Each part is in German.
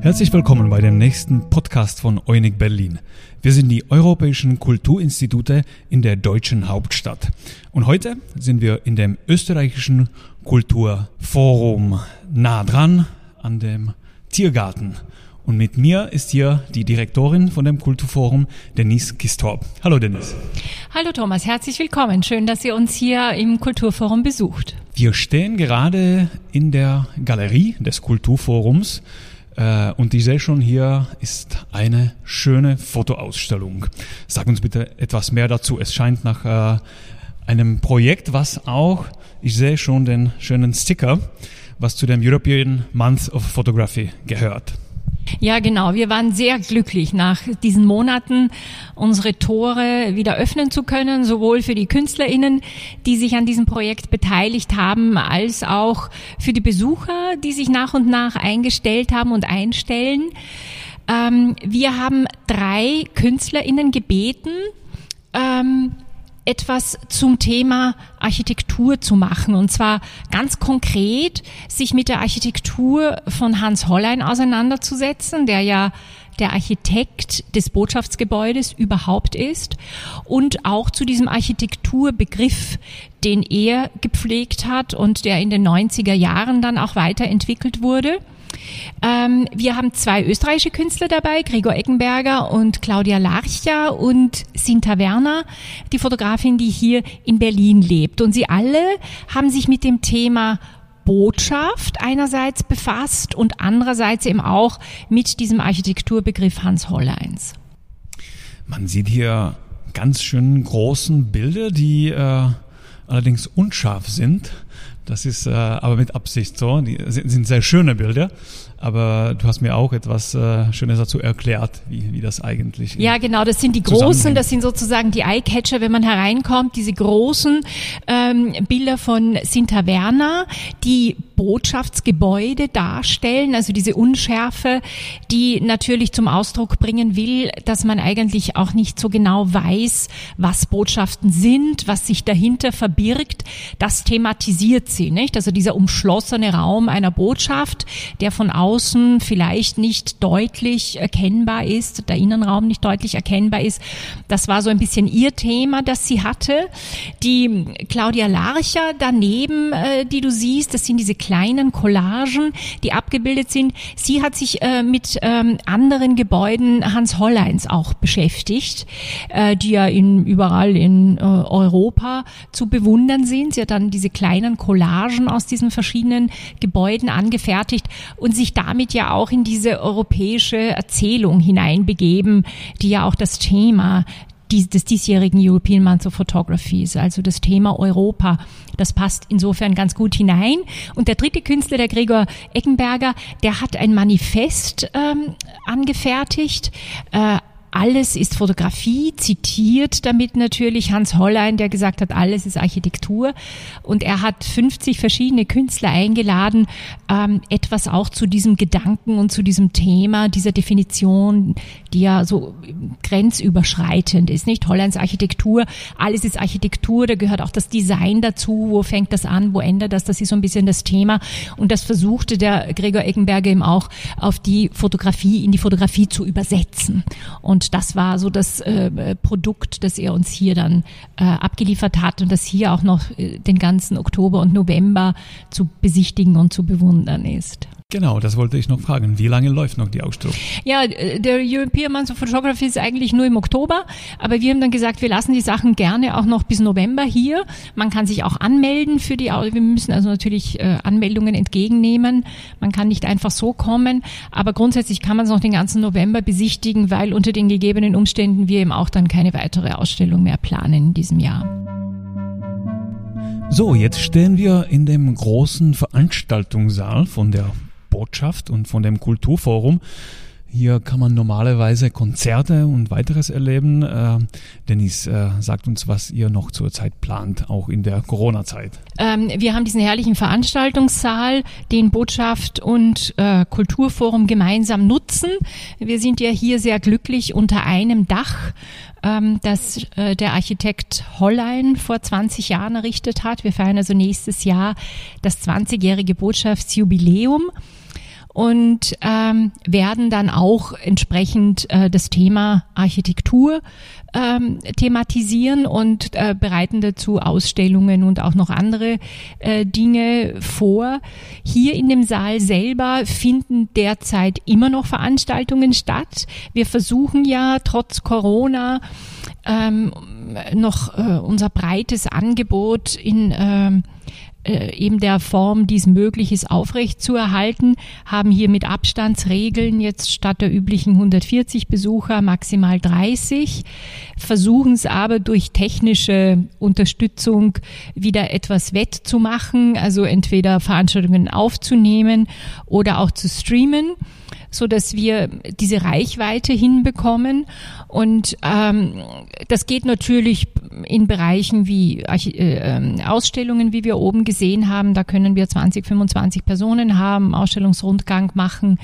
Herzlich willkommen bei dem nächsten Podcast von Eunig Berlin. Wir sind die Europäischen Kulturinstitute in der deutschen Hauptstadt. Und heute sind wir in dem österreichischen Kulturforum nah dran an dem Tiergarten. Und mit mir ist hier die Direktorin von dem Kulturforum, Denise Kistorp. Hallo Denise. Hallo Thomas, herzlich willkommen. Schön, dass ihr uns hier im Kulturforum besucht. Wir stehen gerade in der Galerie des Kulturforums äh, und ich sehe schon, hier ist eine schöne Fotoausstellung. Sag uns bitte etwas mehr dazu. Es scheint nach äh, einem Projekt, was auch, ich sehe schon den schönen Sticker, was zu dem European Month of Photography gehört. Ja, genau. Wir waren sehr glücklich, nach diesen Monaten unsere Tore wieder öffnen zu können, sowohl für die KünstlerInnen, die sich an diesem Projekt beteiligt haben, als auch für die Besucher, die sich nach und nach eingestellt haben und einstellen. Ähm, wir haben drei KünstlerInnen gebeten, ähm, etwas zum Thema Architektur zu machen. Und zwar ganz konkret, sich mit der Architektur von Hans Hollein auseinanderzusetzen, der ja der Architekt des Botschaftsgebäudes überhaupt ist und auch zu diesem Architekturbegriff, den er gepflegt hat und der in den 90er Jahren dann auch weiterentwickelt wurde. Ähm, wir haben zwei österreichische Künstler dabei, Gregor Eckenberger und Claudia Larcha und Sinta Werner, die Fotografin, die hier in Berlin lebt. Und sie alle haben sich mit dem Thema Botschaft einerseits befasst und andererseits eben auch mit diesem Architekturbegriff Hans Holleins. Man sieht hier ganz schön großen Bilder, die äh, allerdings unscharf sind. Das ist äh, aber mit Absicht so. Die sind, sind sehr schöne Bilder. Aber du hast mir auch etwas äh, Schönes dazu erklärt, wie, wie das eigentlich ist. Ja, genau, das sind die großen, das sind sozusagen die Eyecatcher, wenn man hereinkommt, diese großen ähm, Bilder von Sinta Werner, die Botschaftsgebäude darstellen, also diese Unschärfe, die natürlich zum Ausdruck bringen will, dass man eigentlich auch nicht so genau weiß, was Botschaften sind, was sich dahinter verbirgt. Das thematisiert sie, nicht? Also dieser umschlossene Raum einer Botschaft, der von außen vielleicht nicht deutlich erkennbar ist, der Innenraum nicht deutlich erkennbar ist. Das war so ein bisschen ihr Thema, das sie hatte. Die Claudia Larcher daneben, äh, die du siehst, das sind diese kleinen Collagen, die abgebildet sind. Sie hat sich äh, mit ähm, anderen Gebäuden Hans Holleins auch beschäftigt, äh, die ja in, überall in Europa zu bewundern sind. Sie hat dann diese kleinen Collagen aus diesen verschiedenen Gebäuden angefertigt und sich damit ja auch in diese europäische Erzählung hineinbegeben, die ja auch das Thema des diesjährigen European Month of Photography ist, also das Thema Europa. Das passt insofern ganz gut hinein. Und der dritte Künstler, der Gregor Eckenberger, der hat ein Manifest ähm, angefertigt, äh, alles ist Fotografie, zitiert damit natürlich Hans Hollein, der gesagt hat, alles ist Architektur. Und er hat 50 verschiedene Künstler eingeladen, ähm, etwas auch zu diesem Gedanken und zu diesem Thema, dieser Definition, die ja so grenzüberschreitend ist, nicht? Holleins Architektur, alles ist Architektur, da gehört auch das Design dazu, wo fängt das an, wo ändert das, das ist so ein bisschen das Thema. Und das versuchte der Gregor Eckenberger eben auch auf die Fotografie, in die Fotografie zu übersetzen. Und und das war so das äh, Produkt, das er uns hier dann äh, abgeliefert hat und das hier auch noch äh, den ganzen Oktober und November zu besichtigen und zu bewundern ist. Genau, das wollte ich noch fragen. Wie lange läuft noch die Ausstellung? Ja, äh, der European Month of Photography ist eigentlich nur im Oktober, aber wir haben dann gesagt, wir lassen die Sachen gerne auch noch bis November hier. Man kann sich auch anmelden für die, wir müssen also natürlich äh, Anmeldungen entgegennehmen. Man kann nicht einfach so kommen, aber grundsätzlich kann man es noch den ganzen November besichtigen, weil unter den gegebenen Umständen wir eben auch dann keine weitere Ausstellung mehr planen in diesem Jahr. So, jetzt stehen wir in dem großen Veranstaltungssaal von der Botschaft und von dem Kulturforum. Hier kann man normalerweise Konzerte und weiteres erleben. Äh, Dennis, äh, sagt uns, was ihr noch zurzeit plant, auch in der Corona-Zeit. Ähm, wir haben diesen herrlichen Veranstaltungssaal, den Botschaft und äh, Kulturforum gemeinsam nutzen. Wir sind ja hier sehr glücklich unter einem Dach, ähm, das äh, der Architekt Hollein vor 20 Jahren errichtet hat. Wir feiern also nächstes Jahr das 20-jährige Botschaftsjubiläum. Und ähm, werden dann auch entsprechend äh, das Thema Architektur ähm, thematisieren und äh, bereiten dazu Ausstellungen und auch noch andere äh, Dinge vor. Hier in dem Saal selber finden derzeit immer noch Veranstaltungen statt. Wir versuchen ja trotz Corona ähm, noch äh, unser breites Angebot in ähm, äh, eben der Form, die es möglich ist, aufrecht zu erhalten, haben hier mit Abstandsregeln jetzt statt der üblichen 140 Besucher maximal 30, versuchen es aber durch technische Unterstützung wieder etwas wettzumachen, also entweder Veranstaltungen aufzunehmen oder auch zu streamen so dass wir diese Reichweite hinbekommen. Und ähm, das geht natürlich in Bereichen wie äh, ähm, Ausstellungen, wie wir oben gesehen haben. Da können wir 20, 25 Personen haben, Ausstellungsrundgang machen.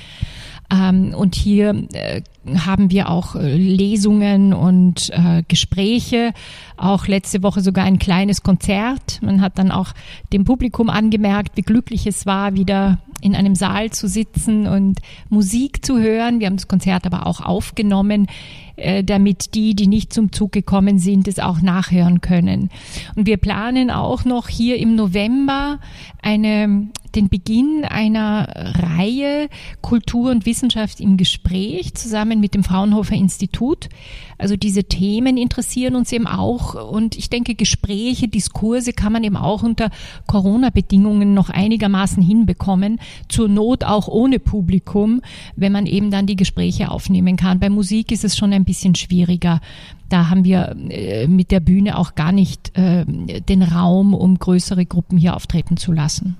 Ähm, und hier äh, haben wir auch äh, Lesungen und äh, Gespräche, auch letzte Woche sogar ein kleines Konzert. Man hat dann auch dem Publikum angemerkt, wie glücklich es war, wieder in einem Saal zu sitzen und Musik zu hören. Wir haben das Konzert aber auch aufgenommen, äh, damit die, die nicht zum Zug gekommen sind, es auch nachhören können. Und wir planen auch noch hier im November eine den Beginn einer Reihe Kultur und Wissenschaft im Gespräch zusammen mit dem Fraunhofer Institut. Also diese Themen interessieren uns eben auch und ich denke, Gespräche, Diskurse kann man eben auch unter Corona-Bedingungen noch einigermaßen hinbekommen, zur Not auch ohne Publikum, wenn man eben dann die Gespräche aufnehmen kann. Bei Musik ist es schon ein bisschen schwieriger. Da haben wir äh, mit der Bühne auch gar nicht äh, den Raum, um größere Gruppen hier auftreten zu lassen.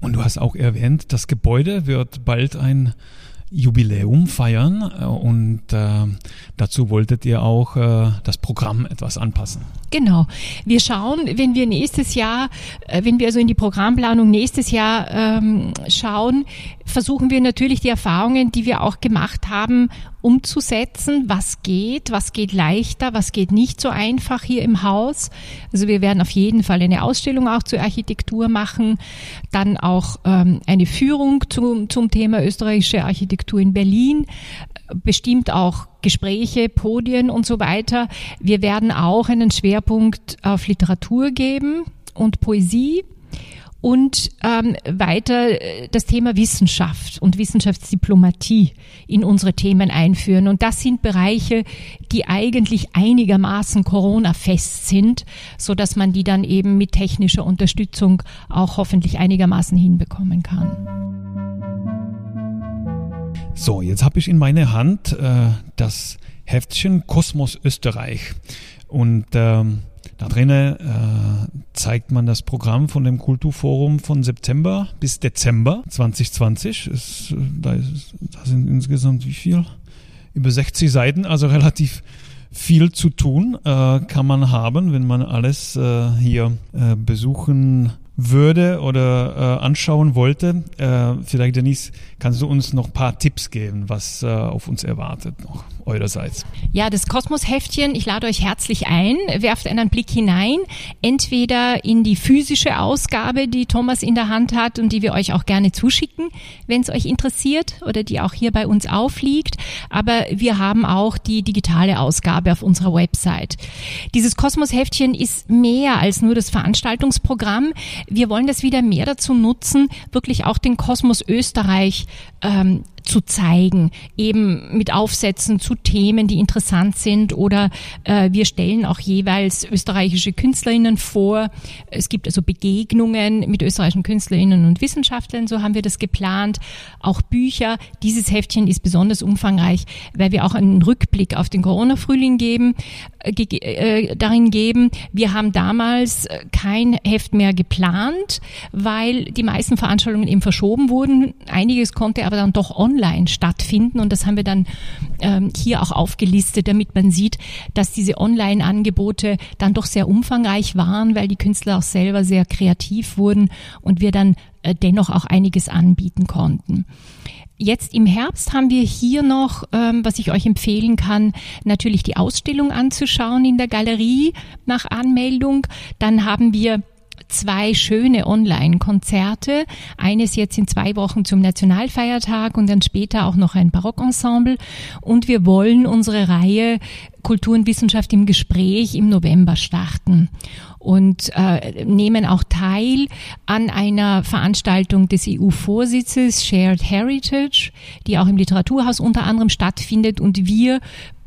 Und du hast auch erwähnt, das Gebäude wird bald ein Jubiläum feiern äh, und äh, dazu wolltet ihr auch äh, das Programm etwas anpassen. Genau. Wir schauen, wenn wir nächstes Jahr, äh, wenn wir also in die Programmplanung nächstes Jahr ähm, schauen, versuchen wir natürlich die Erfahrungen, die wir auch gemacht haben, umzusetzen. Was geht, was geht leichter, was geht nicht so einfach hier im Haus. Also wir werden auf jeden Fall eine Ausstellung auch zur Architektur machen, dann auch ähm, eine Führung zum, zum Thema österreichische Architektur in Berlin, bestimmt auch Gespräche, Podien und so weiter. Wir werden auch einen Schwerpunkt auf Literatur geben und Poesie und ähm, weiter äh, das Thema Wissenschaft und Wissenschaftsdiplomatie in unsere Themen einführen. Und das sind Bereiche, die eigentlich einigermaßen Corona-fest sind, so dass man die dann eben mit technischer Unterstützung auch hoffentlich einigermaßen hinbekommen kann. So, jetzt habe ich in meiner Hand äh, das Heftchen Kosmos Österreich und ähm, da drinnen äh, zeigt man das Programm von dem Kulturforum von September bis Dezember 2020. Es, da, ist, da sind insgesamt wie viel? Über 60 Seiten, also relativ viel zu tun äh, kann man haben, wenn man alles äh, hier äh, besuchen würde oder äh, anschauen wollte. Äh, vielleicht, Denise, kannst du uns noch ein paar Tipps geben, was äh, auf uns erwartet noch eurerseits? Ja, das Kosmos-Heftchen, ich lade euch herzlich ein, werft einen Blick hinein, entweder in die physische Ausgabe, die Thomas in der Hand hat und die wir euch auch gerne zuschicken, wenn es euch interessiert oder die auch hier bei uns aufliegt, aber wir haben auch die digitale Ausgabe auf unserer Website. Dieses Kosmos-Heftchen ist mehr als nur das Veranstaltungsprogramm wir wollen das wieder mehr dazu nutzen, wirklich auch den Kosmos Österreich ähm, zu zeigen, eben mit Aufsätzen zu Themen, die interessant sind oder äh, wir stellen auch jeweils österreichische Künstlerinnen vor. Es gibt also Begegnungen mit österreichischen Künstlerinnen und Wissenschaftlern, so haben wir das geplant. Auch Bücher. Dieses Heftchen ist besonders umfangreich, weil wir auch einen Rückblick auf den Corona-Frühling geben, äh, äh, darin geben. Wir haben damals äh, kein Heft mehr geplant, weil die meisten Veranstaltungen eben verschoben wurden. Einiges konnte aber dann doch online online stattfinden. Und das haben wir dann ähm, hier auch aufgelistet, damit man sieht, dass diese Online-Angebote dann doch sehr umfangreich waren, weil die Künstler auch selber sehr kreativ wurden und wir dann äh, dennoch auch einiges anbieten konnten. Jetzt im Herbst haben wir hier noch, ähm, was ich euch empfehlen kann, natürlich die Ausstellung anzuschauen in der Galerie nach Anmeldung. Dann haben wir zwei schöne Online-Konzerte. Eines jetzt in zwei Wochen zum Nationalfeiertag und dann später auch noch ein Barockensemble. Und wir wollen unsere Reihe Kultur und Wissenschaft im Gespräch im November starten und äh, nehmen auch teil an einer Veranstaltung des EU-Vorsitzes Shared Heritage, die auch im Literaturhaus unter anderem stattfindet und wir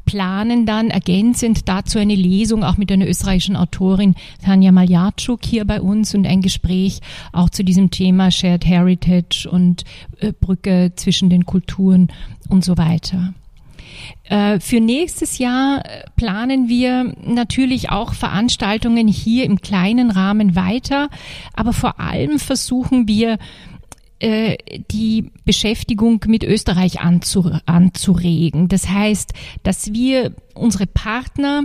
planen dann ergänzend dazu eine Lesung auch mit einer österreichischen Autorin Tanja Maljatschuk hier bei uns und ein Gespräch auch zu diesem Thema Shared Heritage und äh, Brücke zwischen den Kulturen und so weiter. Äh, für nächstes Jahr äh, planen wir natürlich auch Veranstaltungen hier im kleinen Rahmen weiter, aber vor allem versuchen wir äh, die Beschäftigung mit Österreich anzuregen. Das heißt, dass wir unsere Partner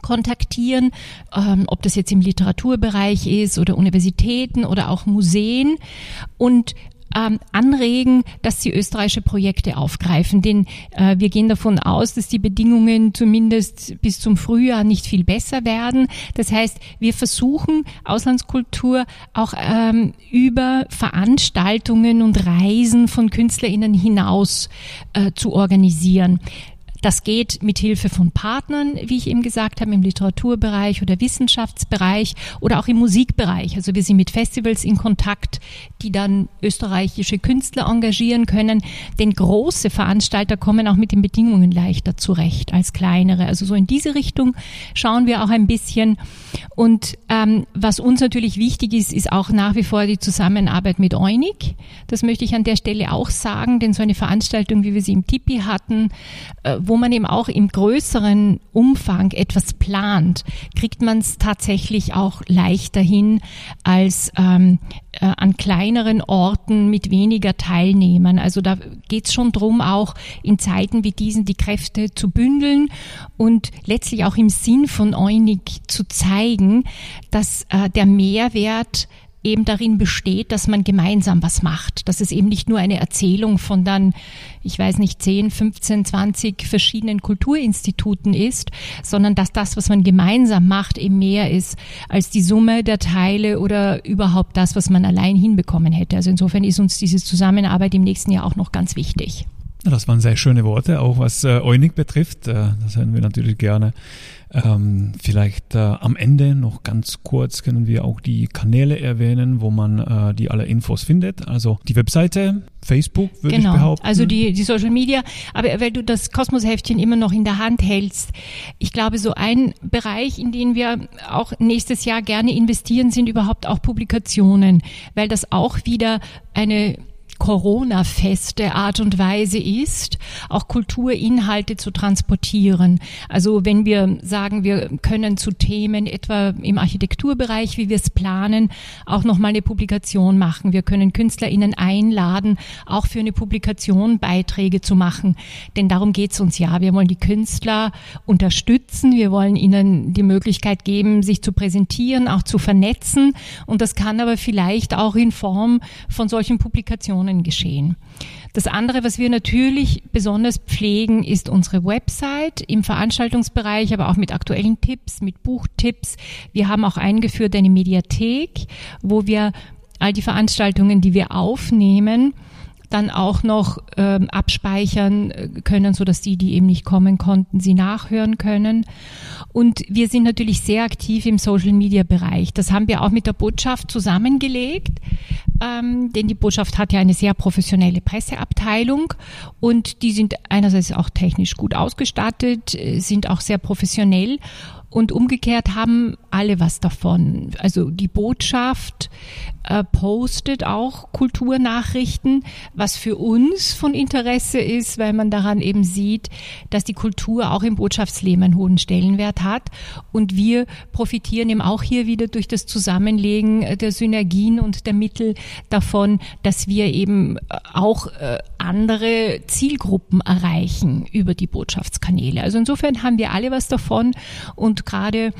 kontaktieren, ähm, ob das jetzt im Literaturbereich ist oder Universitäten oder auch Museen und ähm, anregen, dass sie österreichische Projekte aufgreifen. Denn äh, wir gehen davon aus, dass die Bedingungen zumindest bis zum Frühjahr nicht viel besser werden. Das heißt, wir versuchen Auslandskultur auch ähm, über Veranstaltungen und Reisen von KünstlerInnen hinaus äh, zu organisieren. Das geht mit Hilfe von Partnern, wie ich eben gesagt habe, im Literaturbereich oder Wissenschaftsbereich oder auch im Musikbereich. Also wir sind mit Festivals in Kontakt, die dann österreichische Künstler engagieren können. Denn große Veranstalter kommen auch mit den Bedingungen leichter zurecht als kleinere. Also so in diese Richtung schauen wir auch ein bisschen. Und ähm, was uns natürlich wichtig ist, ist auch nach wie vor die Zusammenarbeit mit Eunig. Das möchte ich an der Stelle auch sagen, denn so eine Veranstaltung, wie wir sie im Tipi hatten, äh, wo man eben auch im größeren Umfang etwas plant, kriegt man es tatsächlich auch leichter hin als ähm, äh, an kleineren Orten mit weniger Teilnehmern. Also da geht es schon drum, auch in Zeiten wie diesen die Kräfte zu bündeln und letztlich auch im Sinn von Eunig zu zeigen, dass äh, der Mehrwert eben darin besteht, dass man gemeinsam was macht, dass es eben nicht nur eine Erzählung von dann, ich weiß nicht, 10, 15, 20 verschiedenen Kulturinstituten ist, sondern dass das, was man gemeinsam macht, eben mehr ist als die Summe der Teile oder überhaupt das, was man allein hinbekommen hätte. Also insofern ist uns diese Zusammenarbeit im nächsten Jahr auch noch ganz wichtig. Das waren sehr schöne Worte, auch was äh, Eunig betrifft. Äh, das hören wir natürlich gerne. Ähm, vielleicht äh, am Ende noch ganz kurz können wir auch die Kanäle erwähnen, wo man äh, die alle Infos findet. Also die Webseite, Facebook würde genau. ich behaupten. Also die, die Social Media. Aber weil du das Kosmos-Heftchen immer noch in der Hand hältst, ich glaube, so ein Bereich, in den wir auch nächstes Jahr gerne investieren, sind überhaupt auch Publikationen, weil das auch wieder eine Corona-feste Art und Weise ist, auch Kulturinhalte zu transportieren. Also wenn wir sagen, wir können zu Themen etwa im Architekturbereich, wie wir es planen, auch nochmal eine Publikation machen. Wir können KünstlerInnen einladen, auch für eine Publikation Beiträge zu machen. Denn darum geht es uns ja. Wir wollen die Künstler unterstützen. Wir wollen ihnen die Möglichkeit geben, sich zu präsentieren, auch zu vernetzen. Und das kann aber vielleicht auch in Form von solchen Publikationen Regionen geschehen. Das andere, was wir natürlich besonders pflegen, ist unsere Website im Veranstaltungsbereich, aber auch mit aktuellen Tipps, mit Buchtipps. Wir haben auch eingeführt eine Mediathek, wo wir all die Veranstaltungen, die wir aufnehmen, dann auch noch ähm, abspeichern äh, können, so dass die, die eben nicht kommen konnten, sie nachhören können. Und wir sind natürlich sehr aktiv im Social Media Bereich. Das haben wir auch mit der Botschaft zusammengelegt, ähm, denn die Botschaft hat ja eine sehr professionelle Presseabteilung und die sind einerseits auch technisch gut ausgestattet, äh, sind auch sehr professionell und umgekehrt haben alle was davon. Also die Botschaft äh, postet auch Kulturnachrichten, was für uns von Interesse ist, weil man daran eben sieht, dass die Kultur auch im Botschaftsleben einen hohen Stellenwert hat. Und wir profitieren eben auch hier wieder durch das Zusammenlegen der Synergien und der Mittel davon, dass wir eben auch äh, andere Zielgruppen erreichen über die Botschaftskanäle. Also insofern haben wir alle was davon und gerade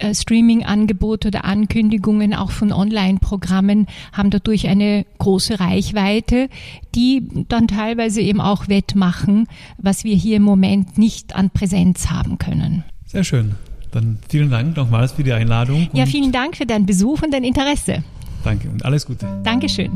äh, Streaming-Angebote oder Ankündigungen auch von Online-Programmen haben dadurch eine große Reichweite, die dann teilweise eben auch wettmachen, was wir hier im Moment nicht an Präsenz haben können. Sehr schön. Dann vielen Dank nochmals für die Einladung. Ja, vielen Dank für deinen Besuch und dein Interesse. Danke und alles Gute. Dankeschön.